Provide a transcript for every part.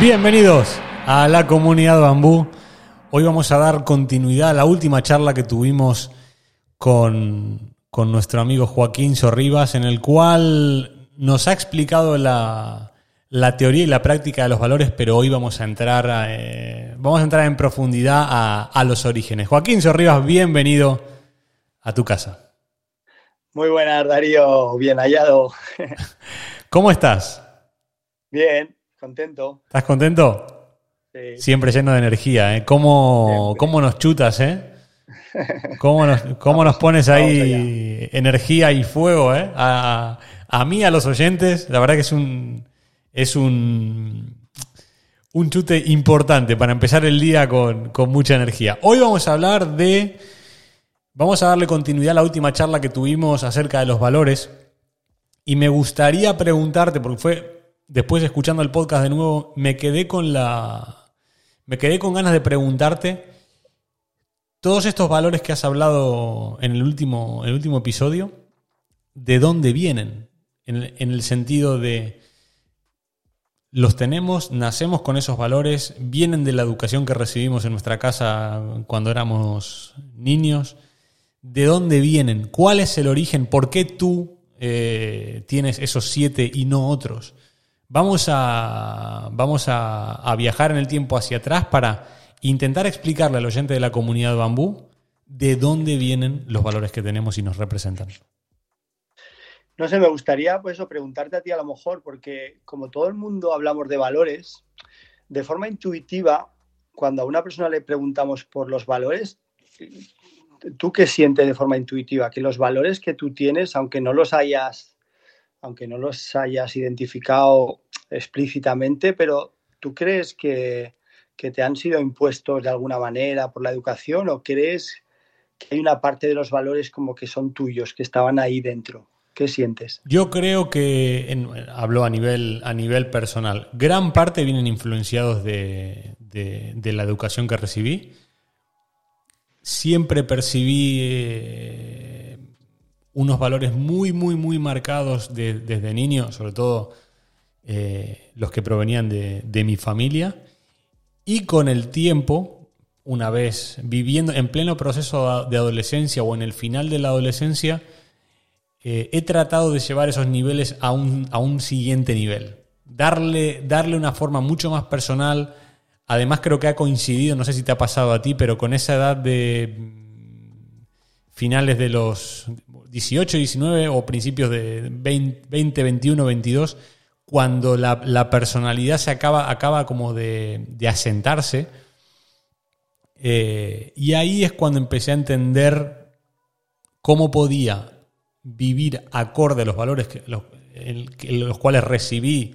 Bienvenidos a la comunidad Bambú. Hoy vamos a dar continuidad a la última charla que tuvimos con, nuestro amigo Joaquín Sorribas, en el cual nos ha explicado la, teoría y la práctica de los valores, pero hoy vamos a entrar, eh, vamos a entrar en profundidad a, a los orígenes. Joaquín Sorribas, bienvenido a tu casa. Muy buenas, Darío, bien hallado. ¿Cómo estás? Bien, Contento. ¿Estás contento? Sí. Siempre lleno de energía, ¿eh? ¿Cómo, nos chutas, eh? ¿Cómo nos, cómo nos pones ahí energía y fuego, eh? A, mí, a los oyentes, la verdad que es un, es un, un chute importante para empezar el día con, con mucha energía. Hoy vamos a hablar de, vamos a darle continuidad a la última charla que tuvimos acerca de los valores. Y me gustaría preguntarte, porque fue después escuchando el podcast de nuevo, me quedé con la. Me quedé con ganas de preguntarte. Todos estos valores que has hablado en el último, el último episodio, ¿de dónde vienen? En, en el sentido de. Los tenemos, nacemos con esos valores, vienen de la educación que recibimos en nuestra casa cuando éramos niños. ¿De dónde vienen? ¿Cuál es el origen? ¿Por qué tú eh, tienes esos siete y no otros? Vamos a, vamos a, viajar en el tiempo hacia atrás para intentar explicarle al oyente de la comunidad bambú de dónde vienen los valores que tenemos y nos representan. No sé, me gustaría pues preguntarte a ti a lo mejor, porque como todo el mundo hablamos de valores, de forma intuitiva, cuando a una persona le preguntamos por los valores, ¿tú qué sientes de forma intuitiva? Que los valores que tú tienes, aunque no los hayas aunque no los hayas identificado explícitamente, pero ¿tú crees que, te han sido impuestos de alguna manera por la educación o crees que hay una parte de los valores como que son tuyos, que estaban ahí dentro? ¿Qué sientes? Yo creo que, hablo a nivel, a nivel personal, gran parte vienen influenciados de, la educación que recibí. Siempre percibí eh, unos valores muy, muy, muy marcados desde niño, sobre todo eh, los que provenían de, mi familia. Y con el tiempo, una vez viviendo en pleno proceso de adolescencia o en el final de la adolescencia, eh, he tratado de llevar esos niveles a un, a un siguiente nivel. Darle, darle una forma mucho más personal. Además creo que ha coincidido, no sé si te ha pasado a ti, pero con esa edad de finales de los 18, 19 o principios de 20, 21, 22, cuando la, personalidad se acaba, acaba como de, asentarse. Eh, y ahí es cuando empecé a entender cómo podía vivir acorde a los valores que, los, los cuales recibí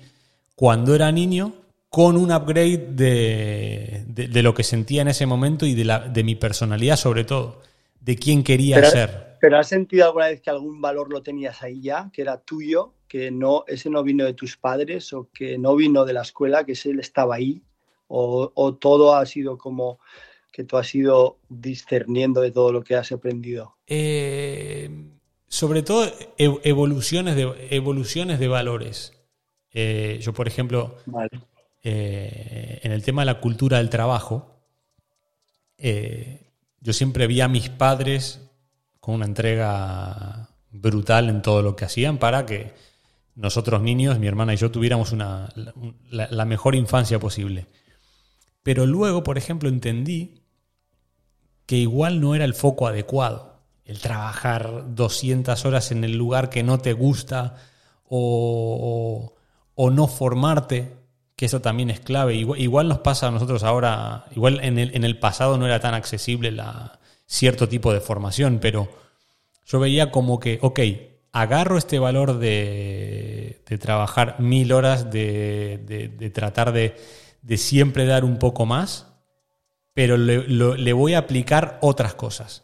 cuando era niño con un upgrade de, lo que sentía en ese momento y de, la, de mi personalidad sobre todo, de quién quería ser. ¿Pero has sentido alguna vez que algún valor lo tenías ahí ya, que era tuyo, que no, ese no vino de tus padres o que no vino de la escuela, que ese estaba ahí? ¿O, todo ha sido como que tú has ido discerniendo de todo lo que has aprendido? Eh, sobre todo evoluciones, de, evoluciones de valores. Eh, yo, por ejemplo, eh, en el tema de la cultura del trabajo, yo siempre vi a mis padres con una entrega brutal en todo lo que hacían para que nosotros niños, mi hermana y yo, tuviéramos una, la, mejor infancia posible. Pero luego, por ejemplo, entendí que igual no era el foco adecuado. El trabajar 200 horas en el lugar que no te gusta o, no formarte, que eso también es clave. Igual, nos pasa a nosotros ahora, igual en el, en el pasado no era tan accesible la, cierto tipo de formación, pero yo veía como que, ok, agarro este valor de, trabajar mil horas, de, tratar de, siempre dar un poco más, pero le, voy a aplicar otras cosas.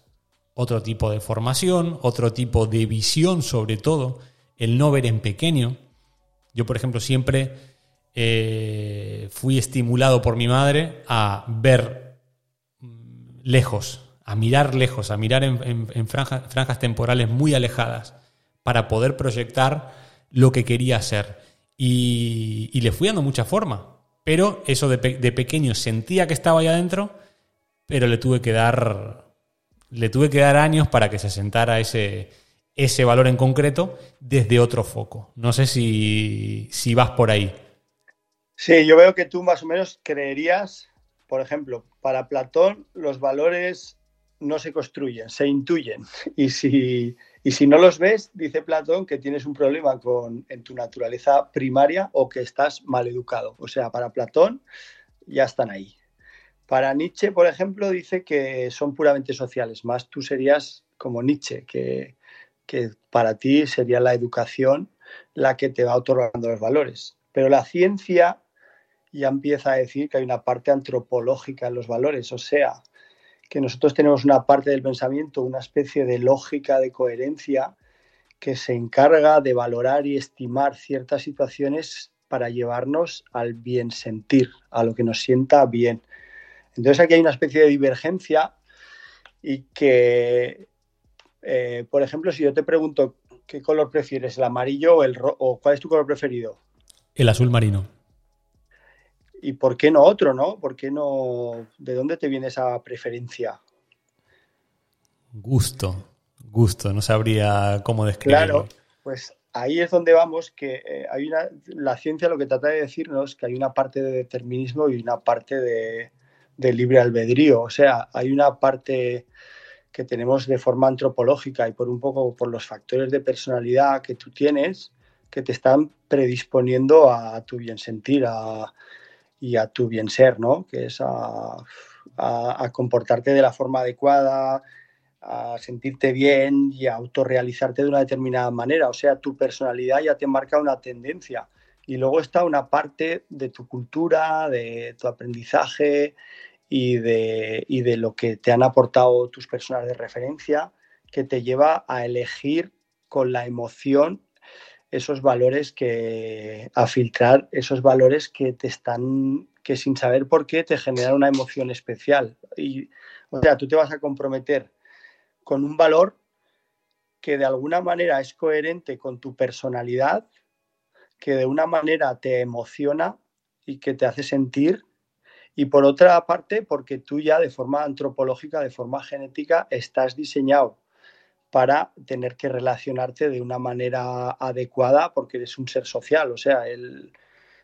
Otro tipo de formación, otro tipo de visión sobre todo, el no ver en pequeño. Yo, por ejemplo, siempre eh, fui estimulado por mi madre a ver lejos, a mirar lejos, a mirar en, franjas temporales muy alejadas para poder proyectar lo que quería hacer. Y, le fui dando mucha forma. Pero eso de, pequeño sentía que estaba ahí adentro, pero le tuve que dar. Le tuve que dar años para que se sentara ese, ese valor en concreto desde otro foco. No sé si, si vas por ahí. Sí, yo veo que tú más o menos creerías, por ejemplo, para Platón los valores no se construyen, se intuyen. Y si, y si no los ves, dice Platón que tienes un problema con, en tu naturaleza primaria o que estás mal educado. O sea, para Platón ya están ahí. Para Nietzsche, por ejemplo, dice que son puramente sociales. Más tú serías como Nietzsche, que, que para ti sería la educación la que te va otorgando los valores. Pero la ciencia ya empieza a decir que hay una parte antropológica en los valores, o sea, que nosotros tenemos una parte del pensamiento, una especie de lógica de coherencia que se encarga de valorar y estimar ciertas situaciones para llevarnos al bien sentir, a lo que nos sienta bien. Entonces aquí hay una especie de divergencia y que, eh, por ejemplo, si yo te pregunto qué color prefieres, el amarillo o el o cuál es tu color preferido. El azul marino y por qué no otro, ¿no? ¿Por qué no? ¿De dónde te viene esa preferencia? Gusto, gusto, no sabría cómo describirlo. Claro, pues ahí es donde vamos, que eh, hay una, la ciencia lo que trata de decirnos que hay una parte de determinismo y una parte de, de libre albedrío, o sea, hay una parte que tenemos de forma antropológica y por un poco por los factores de personalidad que tú tienes que te están predisponiendo a tu bien sentir, a, y a tu bien ser, ¿no? Que es a, comportarte de la forma adecuada, a sentirte bien y a autorrealizarte de una determinada manera. O sea, tu personalidad ya te marca una tendencia. Y luego está una parte de tu cultura, de tu aprendizaje y de, y de lo que te han aportado tus personas de referencia que te lleva a elegir con la emoción esos valores que, a filtrar esos valores que te están, que sin saber por qué te generan una emoción especial. Y, o sea, tú te vas a comprometer con un valor que de alguna manera es coherente con tu personalidad, que de una manera te emociona y que te hace sentir, y por otra parte, porque tú ya de forma antropológica, de forma genética, estás diseñado para tener que relacionarte de una manera adecuada porque eres un ser social. O sea,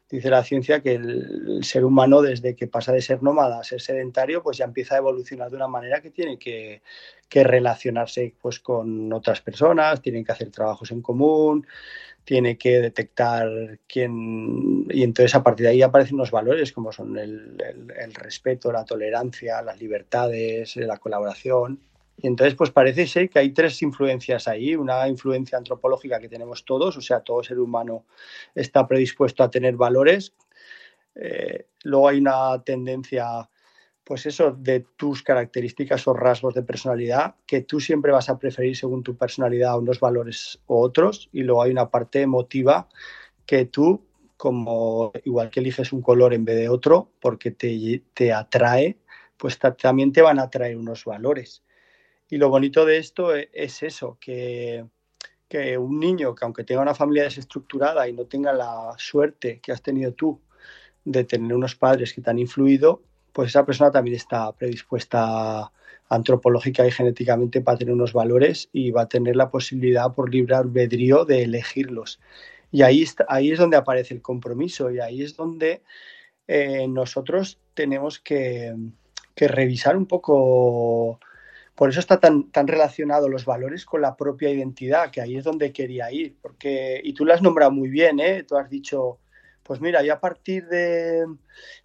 dice la ciencia que el, ser humano desde que pasa de ser nómada a ser sedentario, pues ya empieza a evolucionar de una manera que tiene que, relacionarse pues, con otras personas, tienen que hacer trabajos en común, tiene que detectar quién... Y entonces a partir de ahí aparecen unos valores como son el respeto, la tolerancia, las libertades, la colaboración. Y entonces, pues parece ser que hay tres influencias ahí. Una influencia antropológica que tenemos todos, o sea, todo ser humano está predispuesto a tener valores. Eh, luego hay una tendencia, pues eso, de tus características o rasgos de personalidad, que tú siempre vas a preferir según tu personalidad unos valores u otros. Y luego hay una parte emotiva que tú, como igual que eliges un color en vez de otro, porque te, te atrae, pues también te van a atraer unos valores. Y lo bonito de esto e, es eso, que, un niño que aunque tenga una familia desestructurada y no tenga la suerte que has tenido tú de tener unos padres que te han influido, pues esa persona también está predispuesta antropológica y genéticamente para tener unos valores y va a tener la posibilidad por libre albedrío de elegirlos. Y ahí, ahí es donde aparece el compromiso y ahí es donde eh, nosotros tenemos que, que revisar un poco por eso está tan, tan relacionado los valores con la propia identidad, que ahí es donde quería ir. Porque, y tú lo has nombrado muy bien, ¿eh? Tú has dicho, pues mira, yo a partir de,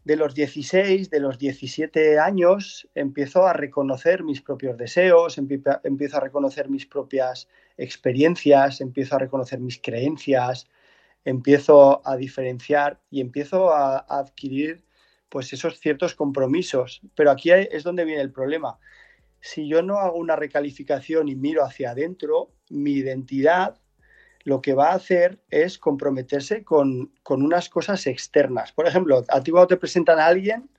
de, los 16, de los 17 años, empiezo a reconocer mis propios deseos, empiezo a reconocer mis propias experiencias, empiezo a reconocer mis creencias, empiezo a diferenciar y empiezo a, a adquirir pues esos ciertos compromisos. Pero aquí es donde viene el problema. Si yo no hago una recalificación y miro hacia adentro, mi identidad lo que va a hacer es comprometerse con, unas cosas externas. Por ejemplo, a ti cuando te presentan a alguien,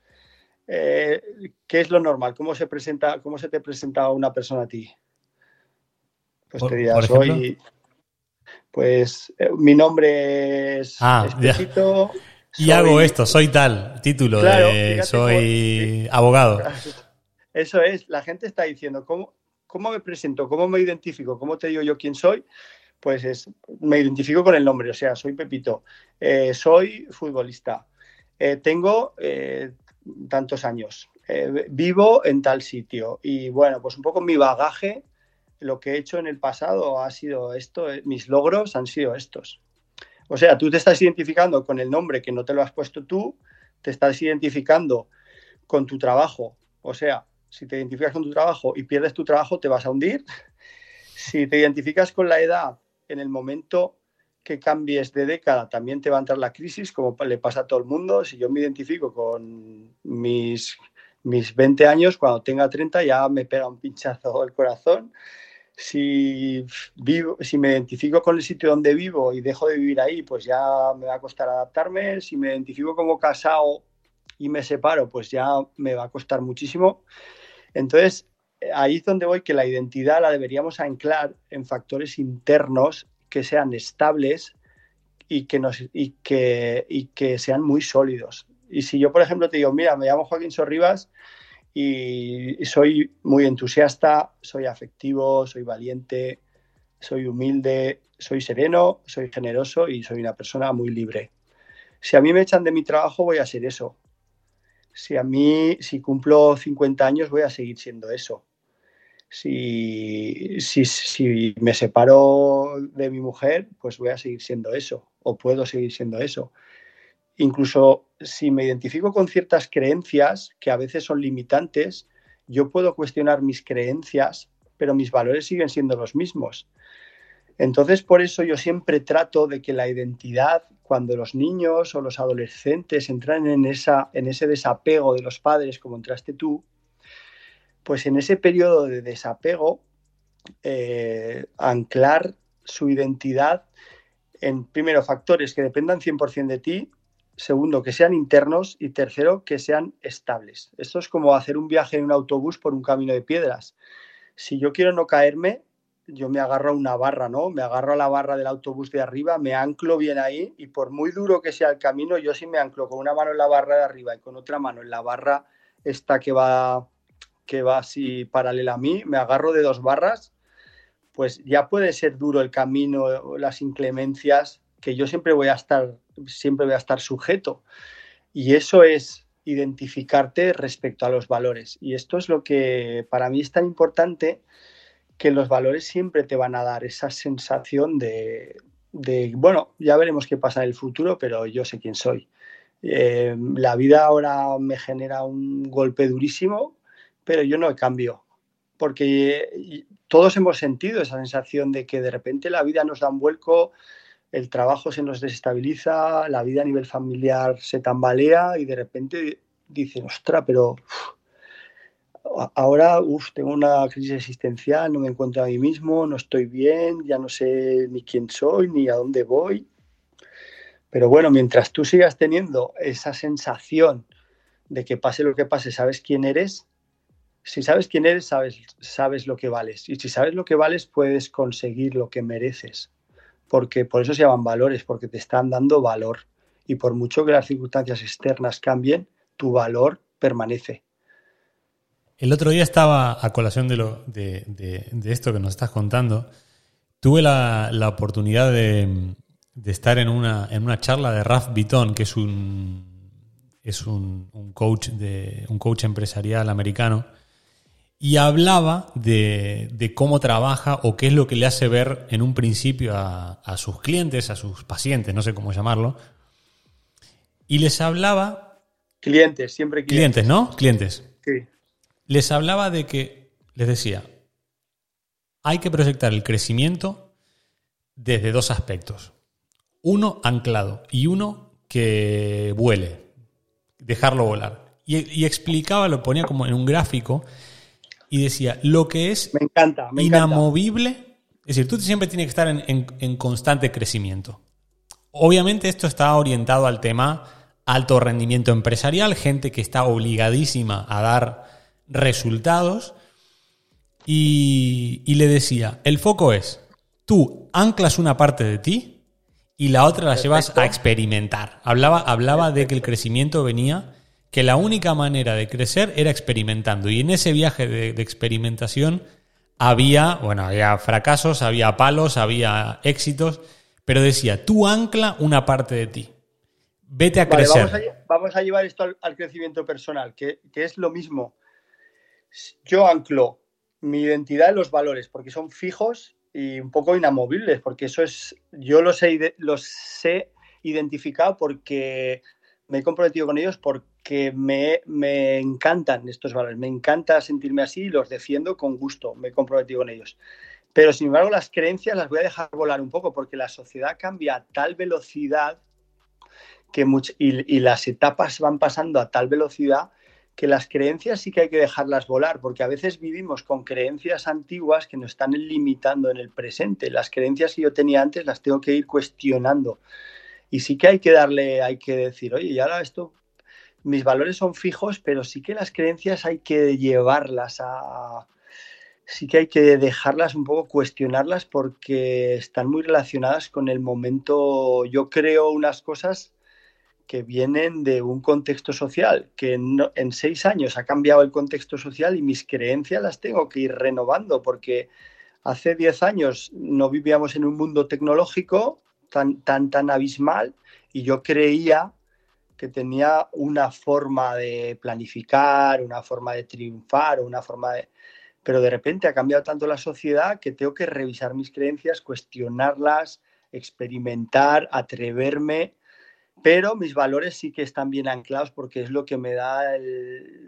eh, ¿qué es lo normal? ¿Cómo se, presenta, ¿Cómo se te presenta una persona a ti? Pues te dirás, soy... Pues eh, mi nombre es ah, Y hago esto, soy tal, título de soy abogado. Eso es, la gente está diciendo, ¿cómo, ¿cómo me presento? ¿Cómo me identifico? ¿Cómo te digo yo quién soy? pues es, me identifico con el nombre, o sea, soy Pepito, eh, soy futbolista, eh, tengo eh, tantos años, vivo en tal sitio y bueno, pues un poco mi bagaje, lo que he hecho en el pasado ha sido esto, mis logros han sido estos. O sea, tú te estás identificando con el nombre que no te lo has puesto tú, te estás identificando con tu trabajo, o sea, si te identificas con tu trabajo y pierdes tu trabajo, te vas a hundir. Si te identificas con la edad en el momento que cambies de década también te va a entrar la crisis, como le pasa a todo el mundo. Si yo me identifico con mis, mis 20 años, cuando tenga 30 ya me pega un pinchazo el corazón. Si, vivo, si me identifico con el sitio donde vivo y dejo de vivir ahí, pues ya me va a costar adaptarme. Si me identifico como casado y me separo, pues ya me va a costar muchísimo. Entonces, ahí es donde voy, que la identidad la deberíamos anclar en factores internos que sean estables y que, nos, y que, y que sean muy sólidos. Y si yo, por ejemplo, te digo, mira, me llamo Joaquín Sorribas y soy muy entusiasta, soy afectivo, soy valiente, soy humilde, soy sereno, soy generoso y soy una persona muy libre. Si a mí me echan de mi trabajo, voy a ser eso. Si a mí, si cumplo 50 años, voy a seguir siendo eso si, si, me separo de mi mujer, pues voy a seguir siendo eso, o puedo seguir siendo eso. Incluso si me identifico con ciertas creencias que a veces son limitantes, yo puedo cuestionar mis creencias, pero mis valores siguen siendo los mismos. Entonces, por eso yo siempre trato de que la identidad, cuando los niños o los adolescentes entran en, esa, en ese desapego de los padres, como entraste tú, pues en ese periodo de desapego, eh, anclar su identidad en, primero, factores que dependan 100% de ti, segundo, que sean internos y tercero, que sean estables. Esto es como hacer un viaje en un autobús por un camino de piedras. Si yo quiero no caerme, yo me agarro a una barra, ¿no? Me agarro a la barra del autobús de arriba, me anclo bien ahí y por muy duro que sea el camino, yo sí me anclo con una mano en la barra de arriba y con otra mano en la barra esta que va que va así paralela a mí, me agarro de dos barras, pues ya puede ser duro el camino, las inclemencias, que yo siempre voy a estar, siempre voy a estar sujeto. Y eso es identificarte respecto a los valores. Y esto es lo que para mí es tan importante, que los valores siempre te van a dar esa sensación de, bueno, ya veremos qué pasa en el futuro, pero yo sé quién soy. Eh, la vida ahora me genera un golpe durísimo, pero yo no cambio, porque todos hemos sentido esa sensación de que de repente la vida nos da un vuelco, el trabajo se nos desestabiliza, la vida a nivel familiar se tambalea y de repente dicen, ostra, pero ahora uf, tengo una crisis existencial, no me encuentro a mí mismo, no estoy bien, ya no sé ni quién soy, ni a dónde voy. Pero bueno, mientras tú sigas teniendo esa sensación de que pase lo que pase, sabes quién eres, si sabes quién eres, sabes, sabes lo que vales. Y si sabes lo que vales, puedes conseguir lo que mereces. Porque por eso se llaman valores, porque te están dando valor. Y por mucho que las circunstancias externas cambien, tu valor permanece. El otro día estaba a colación de, lo, de, esto que nos estás contando. Tuve la, oportunidad de, estar en una, en una charla de Raf Bitton, que es un, es un, coach de, un coach empresarial americano y hablaba de, cómo trabaja o qué es lo que le hace ver en un principio a, sus clientes, a sus pacientes, no sé cómo llamarlo. Y les hablaba... Clientes, siempre clientes. Clientes, ¿no? Clientes. Sí. Les hablaba de que, les decía, hay que proyectar el crecimiento desde dos aspectos. Uno anclado y uno que vuele, dejarlo volar. Y, y explicaba, lo ponía como en un gráfico, y decía, lo que es me encanta, inamovible, es decir, tú siempre tienes que estar en, constante crecimiento. Obviamente esto está orientado al tema alto rendimiento empresarial, gente que está obligadísima a dar resultados. Y, le decía, el foco es, tú anclas una parte de ti y la otra la llevas a experimentar. Hablaba, hablaba de que el crecimiento venía que la única manera de crecer era experimentando. Y en ese viaje de, experimentación había, bueno, había fracasos, había palos, había éxitos, pero decía, tú ancla una parte de ti. Vete a crecer. Vamos a, llevar esto al, crecimiento personal, que, es lo mismo. Yo anclo mi identidad en los valores, porque son fijos y un poco inamovibles, porque eso es, yo los los he identificado porque me he comprometido con ellos porque me, me, encantan estos valores, me encanta sentirme así y los defiendo con gusto, me he comprometido con ellos. Pero sin embargo las creencias las voy a dejar volar un poco porque la sociedad cambia a tal velocidad que y, y las etapas van pasando a tal velocidad que las creencias sí que hay que dejarlas volar, porque a veces vivimos con creencias antiguas que nos están limitando en el presente. Las creencias que yo tenía antes las tengo que ir cuestionando. Y sí que hay que darle, hay que decir, oye, y ahora esto, mis valores son fijos, pero sí que las creencias hay que llevarlas a, sí que hay que dejarlas un poco, cuestionarlas porque están muy relacionadas con el momento. Yo creo unas cosas que vienen de un contexto social, que en seis años ha cambiado el contexto social y mis creencias las tengo que ir renovando porque hace diez años no vivíamos en un mundo tecnológico tan, tan, tan abismal y yo creía que tenía una forma de planificar, una forma de triunfar, una forma de... Pero de repente ha cambiado tanto la sociedad que tengo que revisar mis creencias, cuestionarlas, experimentar, atreverme, pero mis valores sí que están bien anclados porque es lo que me da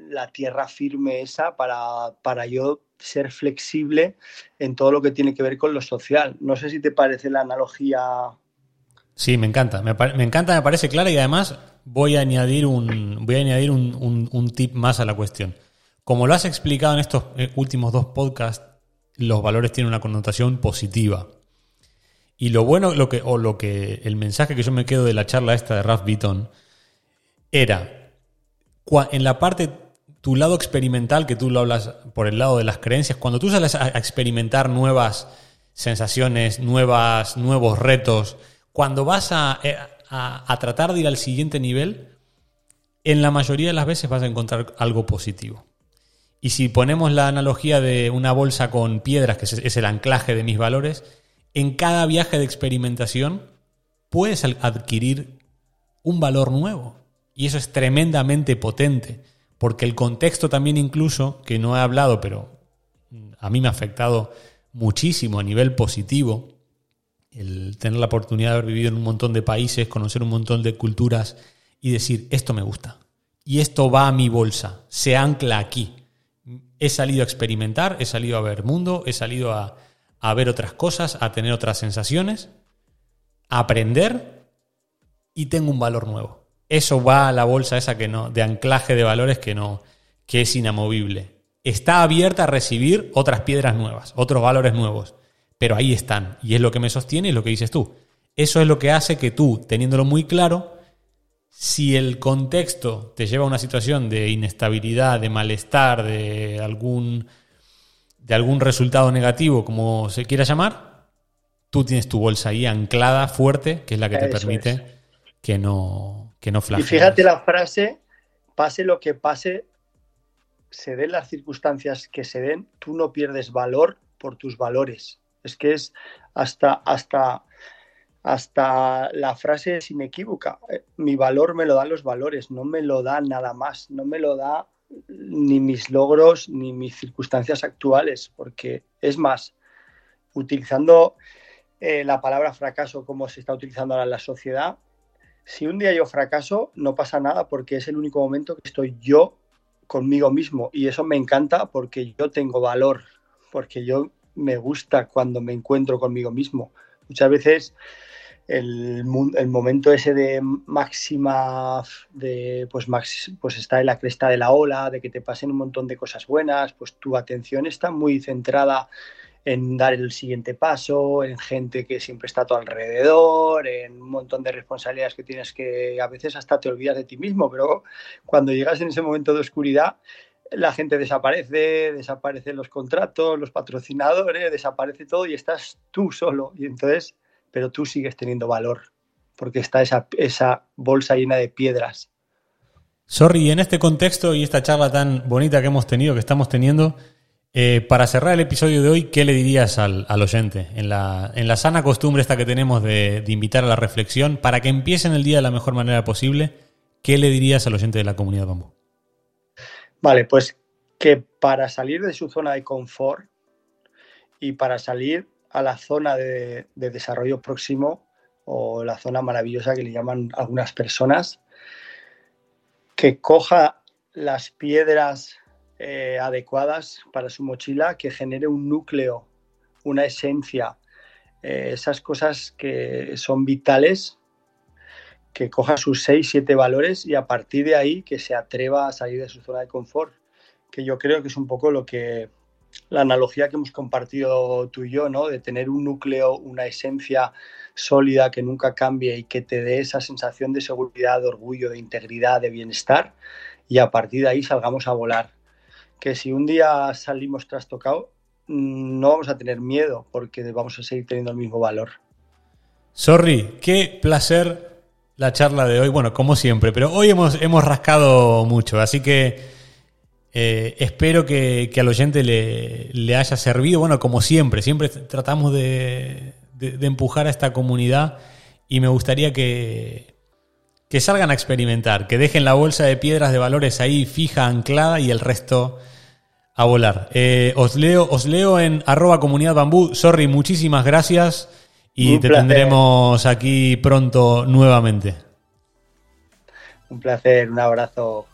la tierra firme esa para, para yo ser flexible en todo lo que tiene que ver con lo social. No sé si te parece la analogía Sí, me encanta. Me, encanta, me parece clara y además voy a añadir, un, voy a añadir un, tip más a la cuestión. Como lo has explicado en estos eh, últimos dos podcasts, los valores tienen una connotación positiva. Y lo bueno, lo que, o lo que, el mensaje que yo me quedo de la charla esta de Ralph Beaton era, en la parte, tu lado experimental, que tú lo hablas por el lado de las creencias, cuando tú sales a experimentar nuevas sensaciones, nuevas, nuevos retos, cuando vas eh, a, tratar de ir al siguiente nivel, en la mayoría de las veces vas a encontrar algo positivo. Y si ponemos la analogía de una bolsa con piedras, que es el anclaje de mis valores, en cada viaje de experimentación puedes adquirir un valor nuevo. Y eso es tremendamente potente, porque el contexto también incluso, que no he hablado, pero a mí me ha afectado muchísimo a nivel positivo, el tener la oportunidad de haber vivido en un montón de países, conocer un montón de culturas y decir, esto me gusta. Y esto va a mi bolsa, se ancla aquí. He salido a experimentar, he salido a ver mundo, he salido a, ver otras cosas, a tener otras sensaciones, a aprender y tengo un valor nuevo. Eso va a la bolsa esa que no, de anclaje de valores que no, que es inamovible. Está abierta a recibir otras piedras nuevas, otros valores nuevos pero ahí están. Y es lo que me sostiene y lo que dices tú. Eso es lo que hace que tú, teniéndolo muy claro, si el contexto te lleva a una situación de inestabilidad, de malestar, de algún, de algún resultado negativo, como se quiera llamar, tú tienes tu bolsa ahí anclada, fuerte, que es la que te permite que no, que no Y fíjate la frase, pase lo que pase, se den las circunstancias que se den, tú no pierdes valor por tus valores. Es que es hasta, hasta, hasta la frase es inequívoca. Eh, mi valor me lo dan los valores, no me lo da nada más, no me lo da ni mis logros ni mis circunstancias actuales, porque es más, utilizando eh, la palabra fracaso como se está utilizando ahora en la sociedad, si un día yo fracaso, no pasa nada porque es el único momento que estoy yo conmigo mismo y eso me encanta porque yo tengo valor, porque yo me gusta cuando me encuentro conmigo mismo. Muchas veces el, momento ese de máxima, de pues, max, pues está en la cresta de la ola, de que te pasen un montón de cosas buenas, pues tu atención está muy centrada en dar el siguiente paso, en gente que siempre está a tu alrededor, en un montón de responsabilidades que tienes que a veces hasta te olvidas de ti mismo, pero cuando llegas en ese momento de oscuridad, la gente desaparece, desaparecen los contratos, los patrocinadores, desaparece todo y estás tú solo. Y entonces pero tú sigues teniendo valor, porque está esa, esa bolsa llena de piedras. Sorry, en este contexto y esta charla tan bonita que hemos tenido, que estamos teniendo, eh, para cerrar el episodio de hoy, ¿qué le dirías al, oyente? En la, en la, sana costumbre esta que tenemos de, de, invitar a la reflexión, para que empiecen el día de la mejor manera posible, ¿qué le dirías al oyente de la comunidad Bambú? Vale, pues que para salir de su zona de confort y para salir a la zona de, desarrollo próximo o la zona maravillosa que le llaman algunas personas, que coja las piedras eh, adecuadas para su mochila, que genere un núcleo, una esencia, eh, esas cosas que son vitales, que coja sus seis, siete valores y a partir de ahí que se atreva a salir de su zona de confort, que yo creo que es un poco lo que la analogía que hemos compartido tú y yo, ¿no? De tener un núcleo, una esencia sólida que nunca cambie y que te dé esa sensación de seguridad, de orgullo, de integridad, de bienestar y a partir de ahí salgamos a volar. Que si un día salimos trastocados, mm, no vamos a tener miedo porque vamos a seguir teniendo el mismo valor. Sorry, qué placer la charla de hoy. Bueno, como siempre, pero hoy hemos, hemos rascado mucho, así que eh, espero que, al oyente le, haya servido. Bueno, como siempre, siempre tratamos de, empujar a esta comunidad y me gustaría que, que salgan a experimentar, que dejen la bolsa de piedras de valores ahí fija, anclada y el resto a volar. Eh, os, leo, os leo en arroba comunidad bambú. Sorry, muchísimas gracias y te tendremos aquí pronto nuevamente. Un placer, un abrazo.